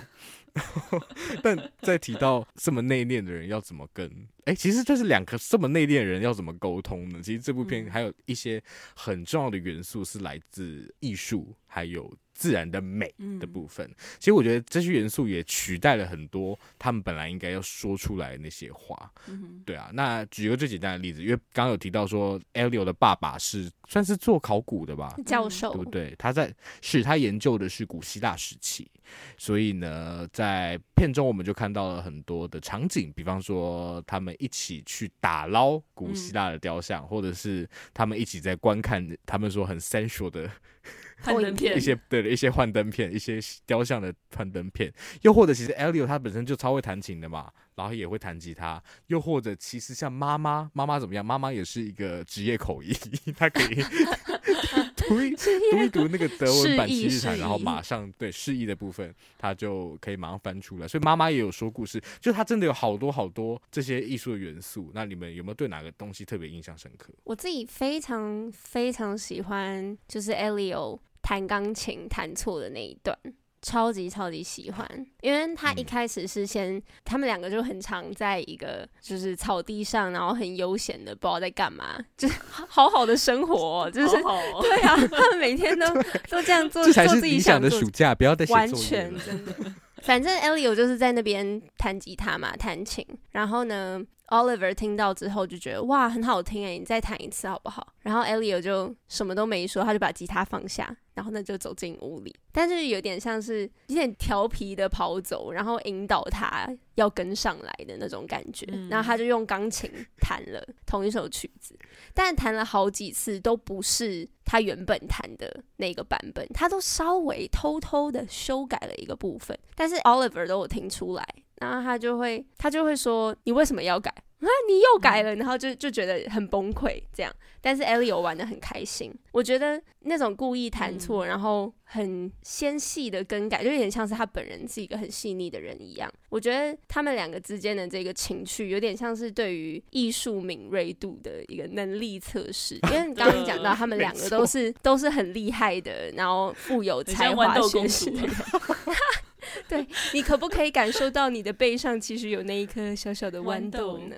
但在提到这么内敛的人要怎么跟，哎、欸，其实就是两个这么内敛的人要怎么沟通呢？其实这部片还有一些很重要的元素是来自艺术，还有。自然的美的部分，嗯，其实我觉得这些元素也取代了很多他们本来应该要说出来的那些话。嗯，对啊，那举个最简单的例子，因为刚刚有提到说，Elio 的爸爸是算是做考古的吧，教授，对不对？他在是他研究的是古希腊时期，所以呢，在片中我们就看到了很多的场景，比方说他们一起去打捞古希腊的雕像，嗯，或者是他们一起在观看他们说很 sensual 的。幻灯片，一些对的一些幻灯片，一些雕像的幻灯片，又或者其实 Elio 他本身就超会弹琴的嘛，然后也会弹吉他，又或者其实像妈妈，妈妈怎么样？妈妈也是一个职业口译，她可以 读一读一读那个德文版七日谈，然后马上对释义的部分，她就可以马上翻出来。所以妈妈也有说故事，就她真的有好多好多这些艺术的元素。那你们有没有对哪个东西特别印象深刻？我自己非常非常喜欢，就是 Elio。弹钢琴弹错的那一段，超级超级喜欢，因为他一开始是先，嗯、他们两个就很常在一个就是草地上，然后很悠闲的，不知道在干嘛，就是 好好的生活，就是好好对啊，他们每天都 都这样做，这才是理想的暑假，不要再完全真的，反正 Elio 就是在那边弹吉他嘛，弹琴，然后呢。Oliver 听到之后就觉得哇，很好听诶，你再弹一次好不好？然后 Elio 就什么都没说，他就把吉他放下，然后呢就走进屋里，但是有点像是有点调皮的跑走，然后引导他要跟上来的那种感觉。嗯、然后他就用钢琴弹了同一首曲子，但弹了好几次都不是他原本弹的那个版本，他都稍微偷偷的修改了一个部分，但是 Oliver 都有听出来。然后他就会，他就会说：“你为什么要改 啊？你又改了。”然后就就觉得很崩溃这样。但是 Ellie 玩的很开心。我觉得那种故意弹错，然后很纤细的更改，就有点像是他本人是一个很细腻的人一样。我觉得他们两个之间的这个情趣，有点像是对于艺术敏锐度的一个能力测试。因为你刚刚讲到，他们两个都是都是很厉害的，然后富有才华、的人。对，你可不可以感受到你的背上其实有那一颗小小的豌豆呢？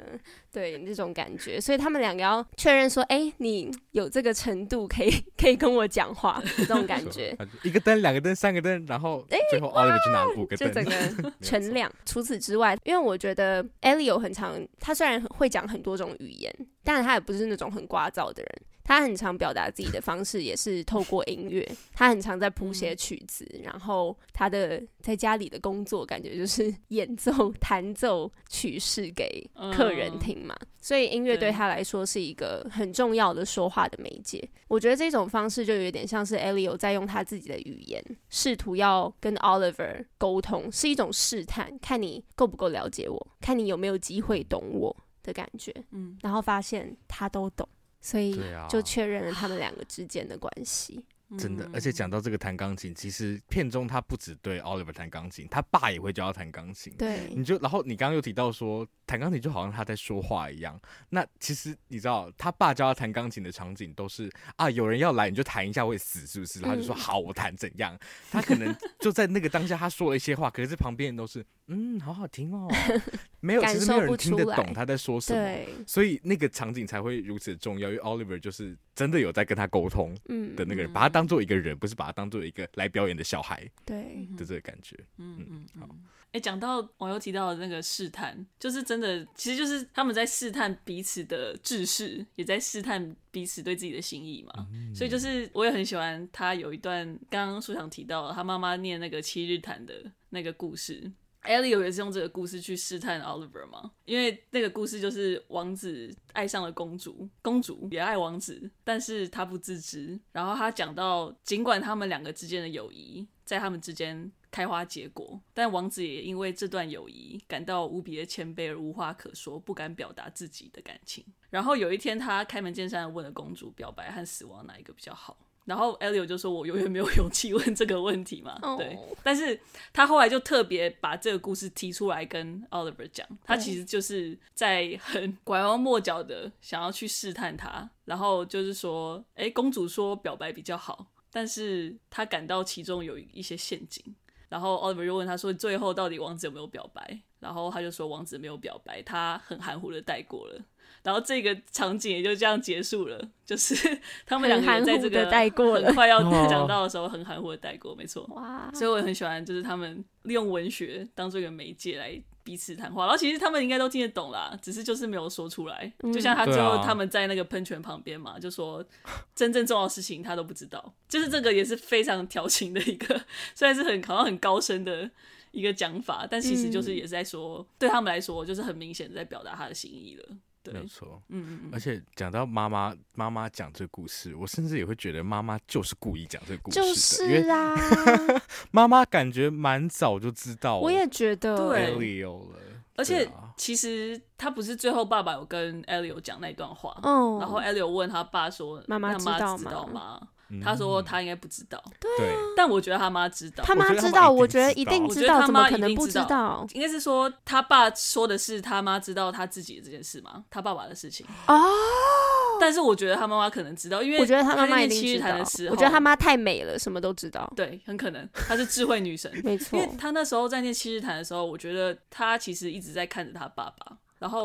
对，那种感觉，所以他们两个要确认说，哎，你有这个程度，可以可以跟我讲话，这种感觉。一个灯，两个灯，三个灯，然后最后 Oliver 去拿五个灯，就整个 全亮。除此之外，因为我觉得 Elio 很长，他虽然会讲很多种语言，但是他也不是那种很聒噪的人。他很常表达自己的方式，也是透过音乐。他很常在谱写曲子，嗯、然后他的在家里的工作，感觉就是演奏、弹奏曲式给客人听嘛。嗯、所以音乐对他来说是一个很重要的说话的媒介。我觉得这种方式就有点像是 Elio 在用他自己的语言，试图要跟 Oliver 沟通，是一种试探，看你够不够了解我，看你有没有机会懂我的感觉。嗯，然后发现他都懂。所以就确认了他们两个之间的关系。真的，而且讲到这个弹钢琴，其实片中他不只对 Oliver 弹钢琴，他爸也会教他弹钢琴。对，你就然后你刚刚又提到说弹钢琴就好像他在说话一样。那其实你知道他爸教他弹钢琴的场景都是啊，有人要来你就弹一下会死是不是？他就说好，我弹怎样？他可能就在那个当下他说了一些话，可是旁边人都是嗯，好好听哦，没有，其实没有人听得懂他在说什么。所以那个场景才会如此重要，因为 Oliver 就是真的有在跟他沟通的那个人，把他当做一个人，不是把他当做一个来表演的小孩，对的这个感觉。嗯嗯，好。哎，讲到网友提到的那个试探，就是真的，其实就是他们在试探彼此的志士，也在试探彼此对自己的心意嘛。所以就是我也很喜欢他有一段刚刚书想提到他妈妈念那个七日谈的那个故事。Elio 也是用这个故事去试探 Oliver 嘛，因为那个故事就是王子爱上了公主，公主也爱王子，但是他不自知。然后他讲到，尽管他们两个之间的友谊在他们之间开花结果，但王子也因为这段友谊感到无比的谦卑而无话可说，不敢表达自己的感情。然后有一天，他开门见山地问了公主：表白和死亡哪一个比较好？然后 Elio 就说：“我永远没有勇气问这个问题嘛。” oh. 对，但是他后来就特别把这个故事提出来跟 Oliver 讲，他其实就是在很拐弯抹角的想要去试探他，然后就是说：“哎，公主说表白比较好，但是他感到其中有一些陷阱。”然后 Oliver 又问他说：“最后到底王子有没有表白？”然后他就说：“王子没有表白，他很含糊的带过了。”然后这个场景也就这样结束了，就是 他们两个人在这个带过了，快要讲到的时候很含糊的带过，没错。哇！所以我也很喜欢，就是他们利用文学当做一个媒介来彼此谈话。然后其实他们应该都听得懂啦，只是就是没有说出来。就像他最后他们在那个喷泉旁边嘛，就说真正重要的事情他都不知道。就是这个也是非常调情的一个，虽然是很好像很高深的一个讲法，但其实就是也是在说，对他们来说就是很明显的在表达他的心意了。对没有错，嗯嗯嗯，而且讲到妈妈，妈妈讲这个故事，我甚至也会觉得妈妈就是故意讲这个故事的，就是啊，妈妈感觉蛮早就知道，我也觉得，对，Elio 了，而且其实他不是最后爸爸有跟 Elio 讲那段话，嗯，然后 Elio 问他爸说，妈妈知道吗？他说他应该不知道，对，但我觉得他妈知道。他妈知道，我觉得一定知道，怎么可能不知道？应该是说他爸说的是他妈知道他自己的这件事吗？他爸爸的事情哦。但是我觉得他妈妈可能知道，因为我觉得他妈妈一定知道。我觉得他妈太美了，什么都知道。对，很可能她是智慧女神，没错。因为她那时候在念七日谈的时候，我觉得她其实一直在看着她爸爸，然后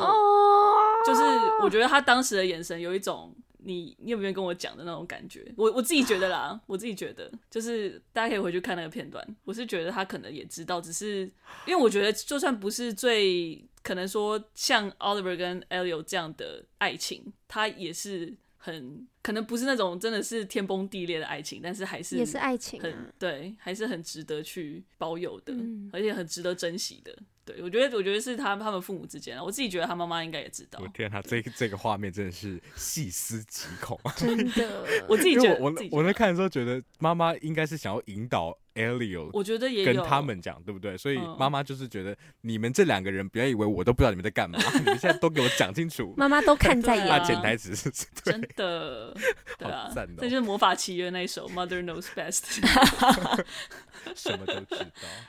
就是我觉得她当时的眼神有一种。你你有没有跟我讲的那种感觉？我我自己觉得啦，我自己觉得就是大家可以回去看那个片段。我是觉得他可能也知道，只是因为我觉得就算不是最可能说像 Oliver 跟 Elio 这样的爱情，他也是很可能不是那种真的是天崩地裂的爱情，但是还是也是爱情，很对，还是很值得去保有的，嗯、而且很值得珍惜的。对，我觉得，我觉得是他他们父母之间，我自己觉得他妈妈应该也知道。我天，他这这个画面真的是细思极恐，真的。我自己觉得，我我在看的时候觉得妈妈应该是想要引导 Elio，我觉得也跟他们讲，对不对？所以妈妈就是觉得你们这两个人，不要以为我都不知道你们在干嘛，你们现在都给我讲清楚。妈妈都看在 眼里。潜台词是真的，对啊，这就是魔法契约那一首 Mother Knows Best。什么都知道。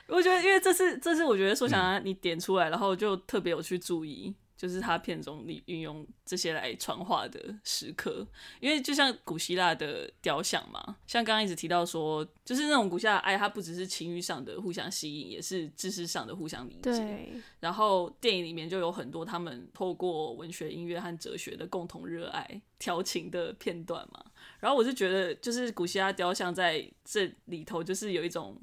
我觉得，因为这是这是我觉得说想让你点出来，然后就特别有去注意，就是他片中里运用这些来传话的时刻，因为就像古希腊的雕像嘛，像刚刚一直提到说，就是那种古希腊爱，它不只是情欲上的互相吸引，也是知识上的互相理解。对。然后电影里面就有很多他们透过文学、音乐和哲学的共同热爱调情的片段嘛。然后我就觉得，就是古希腊雕像在这里头，就是有一种。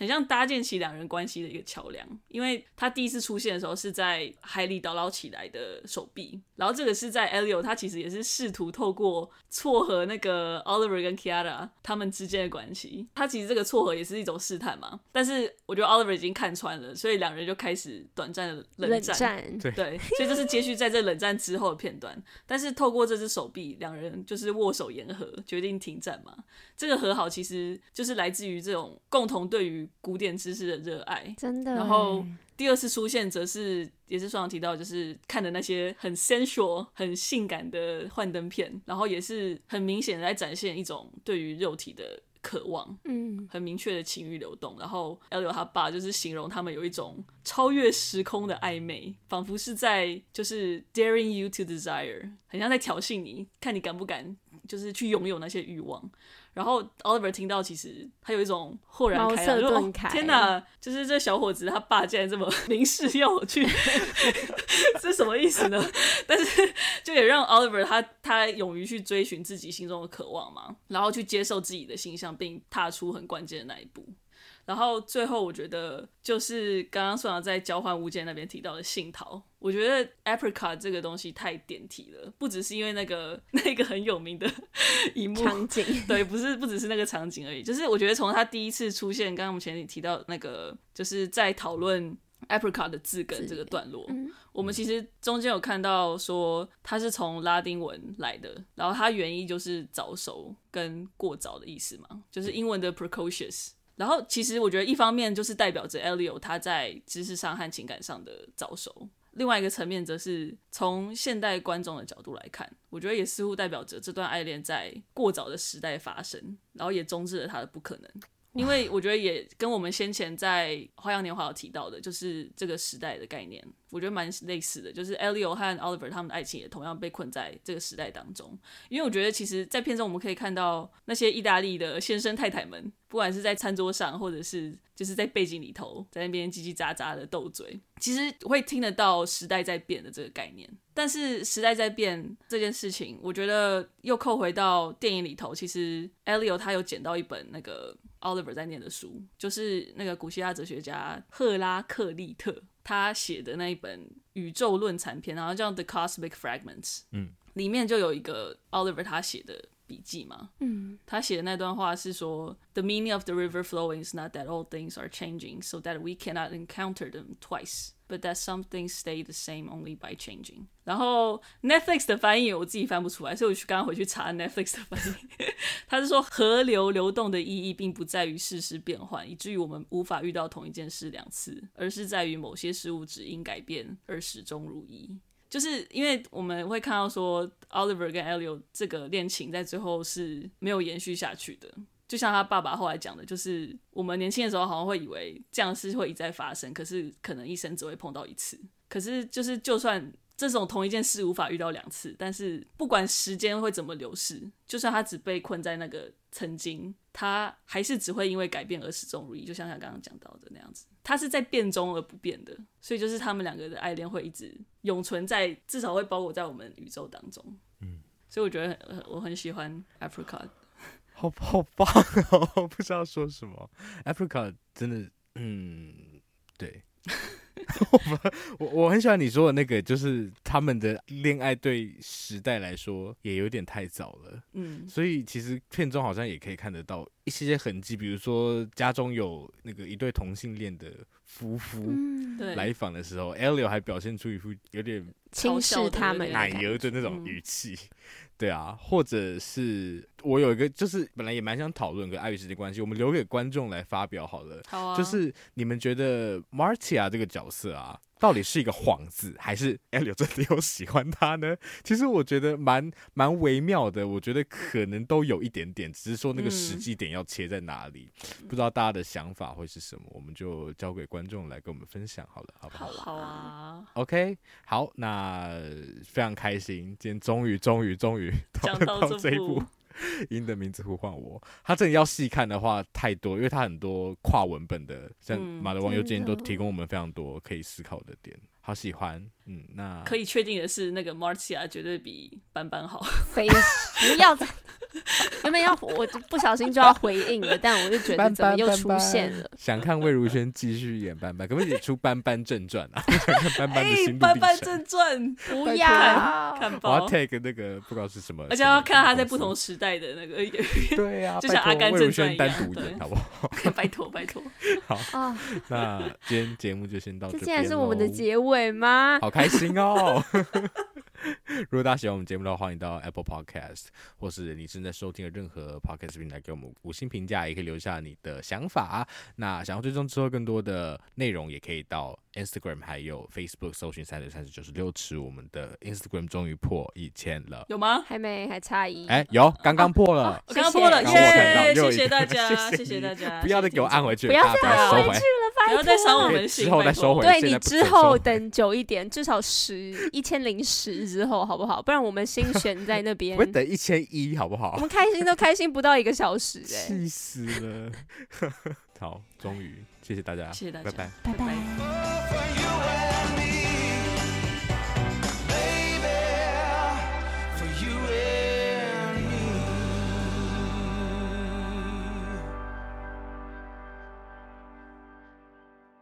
很像搭建起两人关系的一个桥梁，因为他第一次出现的时候是在海里打捞起来的手臂，然后这个是在 Elio，他其实也是试图透过撮合那个 Oliver 跟 Chiara 他们之间的关系，他其实这个撮合也是一种试探嘛，但是我觉得 Oliver 已经看穿了，所以两人就开始短暂的冷战，冷战。对，所以这是接续在这冷战之后的片段，但是透过这只手臂，两人就是握手言和，决定停战嘛，这个和好其实就是来自于这种共同对于古典知识的热爱，真的。然后第二次出现，则是也是双阳提到，就是看的那些很 sensual、很性感的幻灯片，然后也是很明显的在展现一种对于肉体的渴望，嗯，很明确的情欲流动。然后 Elio 他爸就是形容他们有一种超越时空的暧昧，仿佛是在就是 daring you to desire，很像在挑衅你，看你敢不敢，就是去拥有那些欲望。然后 Oliver 听到，其实他有一种豁然开朗，就、哦、天哪，就是这小伙子他爸竟然这么 明示要我去，这是什么意思呢？但是就也让 Oliver 他他勇于去追寻自己心中的渴望嘛，然后去接受自己的形象，并踏出很关键的那一步。然后最后，我觉得就是刚刚宋阳在交换物件那边提到的杏桃，我觉得 Apricot 这个东西太点题了，不只是因为那个 那个很有名的一幕场景，对，不是不只是那个场景而已，就是我觉得从他第一次出现，刚刚我们前面提到那个，就是在讨论 Apricot 的字根这个段落，嗯、我们其实中间有看到说它是从拉丁文来的，然后它原意就是早熟跟过早的意思嘛，就是英文的 precocious。然后，其实我觉得一方面就是代表着 Elio 他在知识上和情感上的早熟，另外一个层面则是从现代观众的角度来看，我觉得也似乎代表着这段爱恋在过早的时代发生，然后也终止了他的不可能。因为我觉得也跟我们先前在《花样年华》有提到的，就是这个时代的概念，我觉得蛮类似的。就是 Elio 和 Oliver 他们的爱情也同样被困在这个时代当中。因为我觉得，其实，在片中我们可以看到那些意大利的先生太太们，不管是在餐桌上，或者是就是在背景里头，在那边叽叽喳喳的斗嘴，其实会听得到时代在变的这个概念。但是时代在变这件事情，我觉得又扣回到电影里头，其实 Elio 他有捡到一本那个。Oliver 在念的书，就是那个古希腊哲学家赫拉克利特他写的那一本宇宙论残篇，然后叫《The Cosmic Fragments》。嗯，里面就有一个 Oliver 他写的笔记嘛。嗯，他写的那段话是说：“The meaning of the river flowing is not that all things are changing, so that we cannot encounter them twice.” But that something stay the same only by changing。然后 Netflix 的翻译我自己翻不出来，所以我去刚刚回去查 Netflix 的翻译。他是说河流流动的意义并不在于世事变换，以至于我们无法遇到同一件事两次，而是在于某些事物只因改变而始终如一。就是因为我们会看到说 Oliver 跟 Elio 这个恋情在最后是没有延续下去的。就像他爸爸后来讲的，就是我们年轻的时候好像会以为这样的事会一再发生，可是可能一生只会碰到一次。可是就是就算这种同一件事无法遇到两次，但是不管时间会怎么流逝，就算他只被困在那个曾经，他还是只会因为改变而始终如一。就像他刚刚讲到的那样子，他是在变中而不变的，所以就是他们两个的爱恋会一直永存在，至少会包裹在我们宇宙当中。嗯，所以我觉得我很喜欢 Apricot。好 好棒哦！不知道说什么，Apricot 真的，嗯，对，我我很喜欢你说的那个，就是他们的恋爱对时代来说也有点太早了，嗯，所以其实片中好像也可以看得到一些些痕迹，比如说家中有那个一对同性恋的夫妇来访的时候，Elio 还表现出一副有点轻视他们奶油的那种语气。对啊，或者是我有一个，就是本来也蛮想讨论跟爱与时间关系，我们留给观众来发表好了。好啊。就是你们觉得 Martia 这个角色啊，到底是一个幌子，还是 Elio 真的有喜欢他呢？其实我觉得蛮蛮微妙的，我觉得可能都有一点点，只是说那个时机点要切在哪里，嗯、不知道大家的想法会是什么，我们就交给观众来跟我们分享好了，好不好？好啊，OK，好，那非常开心，今天终于终于终于讲到这一部。鹰的名字呼唤我，他真的要细看的话太多，因为他很多跨文本的，像马德王又今天都提供我们非常多可以思考的点。好喜欢，嗯，那可以确定的是，那个 Marcia 绝对比班班好。非不要再，原本要我就不小心就要回应了，但我就觉得怎么又出现了？班班班班想看魏如萱继续演班班，可不可以出班班正传啊？班班的心路历程。班班正传不要看，我要 take 那个不知道是什么，而且要看他在不同时代的那个演员。对啊，就像阿甘正传一样，单独演好不好？拜托拜托。好啊，那今天节目就先到这边。这竟然是我们的结尾吗？好开心哦！如果大家喜欢我们节目的话，欢迎到 Apple Podcast 或是你正在收听的任何 Podcast 平台给我们五星评价，也可以留下你的想法。那想要追踪之后更多的内容，也可以到 Instagram 还有 Facebook 搜寻三六三十九十六尺。我们的 Instagram 终于破一千了，有吗？还没，还差一。哎，有，刚刚破了，刚刚破了，耶！谢谢大家，谢谢大家，不要再给我按回去，不要再按回去了，不要再伤我们心，之后再收回。对，你之后等久一点，至少十一千零十之后，好不好？不然我们心悬在那边。我等一千一，好不好？我们开心都开心不到一个小时，哎，气死了。好，终于，谢谢大家，谢谢大家，拜拜，拜拜。for you.